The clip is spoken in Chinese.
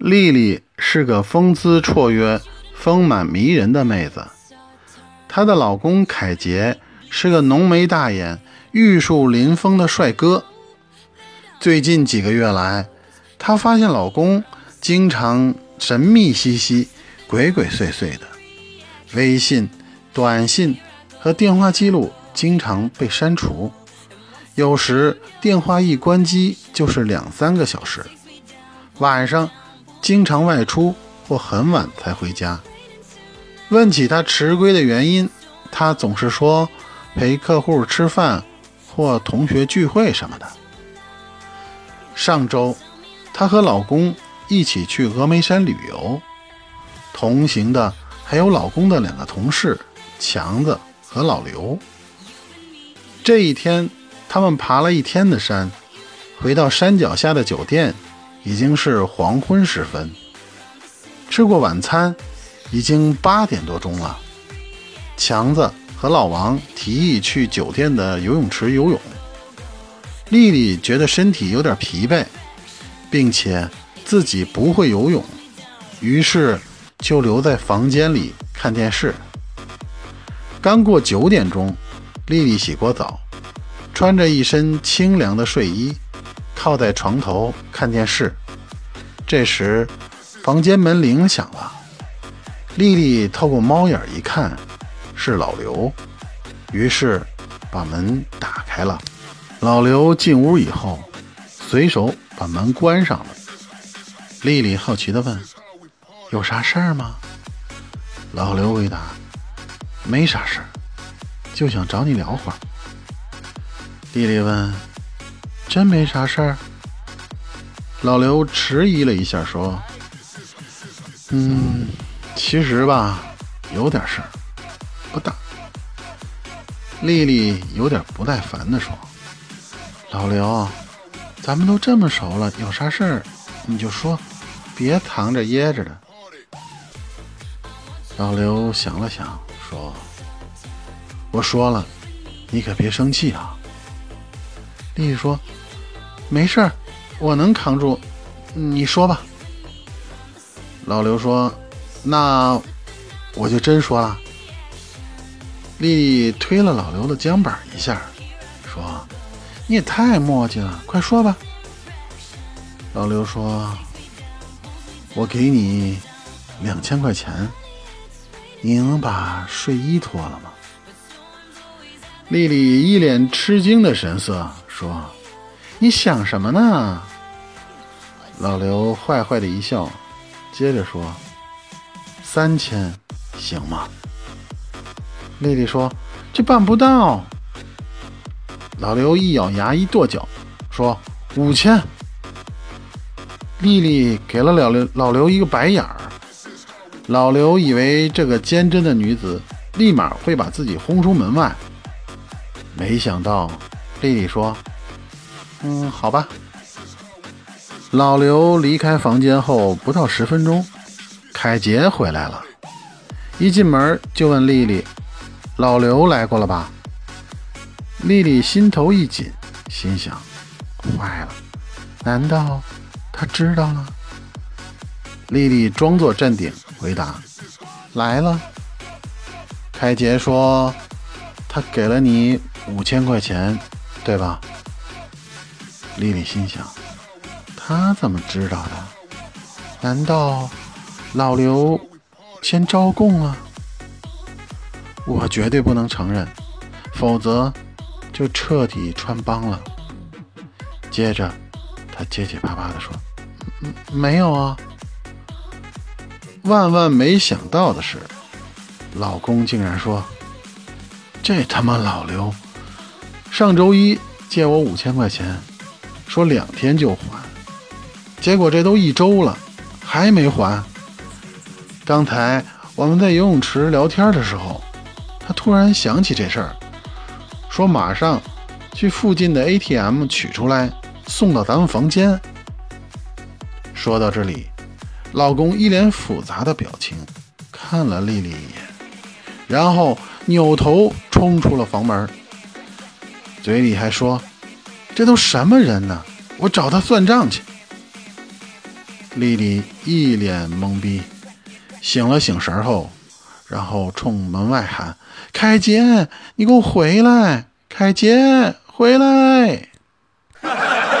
丽丽是个风姿绰约、丰满迷人的妹子，她的老公凯杰是个浓眉大眼、玉树临风的帅哥。最近几个月来，她发现老公经常神秘兮兮、鬼鬼祟祟的，微信、短信和电话记录经常被删除，有时电话一关机就是两三个小时，晚上。经常外出或很晚才回家。问起他迟归的原因，他总是说陪客户吃饭或同学聚会什么的。上周，她和老公一起去峨眉山旅游，同行的还有老公的两个同事强子和老刘。这一天，他们爬了一天的山，回到山脚下的酒店。已经是黄昏时分，吃过晚餐，已经八点多钟了。强子和老王提议去酒店的游泳池游泳。丽丽觉得身体有点疲惫，并且自己不会游泳，于是就留在房间里看电视。刚过九点钟，丽丽洗过澡，穿着一身清凉的睡衣。靠在床头看电视，这时房间门铃响了。丽丽透过猫眼一看，是老刘，于是把门打开了。老刘进屋以后，随手把门关上了。丽丽好奇地问：“有啥事儿吗？”老刘回答：“没啥事儿，就想找你聊会儿。”丽丽问。真没啥事儿。老刘迟疑了一下，说：“嗯，其实吧，有点事儿，不大。”丽丽有点不耐烦地说：“老刘，咱们都这么熟了，有啥事儿你就说，别藏着掖着的。”老刘想了想，说：“我说了，你可别生气啊。”丽丽说。没事儿，我能扛住。你说吧。老刘说：“那我就真说了。”丽丽推了老刘的肩膀一下，说：“你也太磨叽了，快说吧。”老刘说：“我给你两千块钱，你能把睡衣脱了吗？”丽丽一脸吃惊的神色说。你想什么呢？老刘坏坏的一笑，接着说：“三千，行吗？”丽丽说：“这办不到。”老刘一咬牙，一跺脚，说：“五千。”丽丽给了老刘老刘一个白眼儿。老刘以为这个坚贞的女子立马会把自己轰出门外，没想到丽丽说。嗯，好吧。老刘离开房间后不到十分钟，凯杰回来了。一进门就问丽丽：“老刘来过了吧？”丽丽心头一紧，心想：“坏了，难道他知道了？”丽丽装作镇定，回答：“来了。”凯杰说：“他给了你五千块钱，对吧？”丽丽心想：“他怎么知道的？难道老刘先招供了？我绝对不能承认，否则就彻底穿帮了。”接着，她结结巴巴地说：“没有啊。”万万没想到的是，老公竟然说：“这他妈老刘，上周一借我五千块钱。”说两天就还，结果这都一周了，还没还。刚才我们在游泳池聊天的时候，他突然想起这事儿，说马上去附近的 ATM 取出来送到咱们房间。说到这里，老公一脸复杂的表情看了丽丽一眼，然后扭头冲出了房门，嘴里还说。这都什么人呢？我找他算账去。丽丽一脸懵逼，醒了醒神后，然后冲门外喊，凯杰，你给我回来！凯杰，回来！哈哈哈。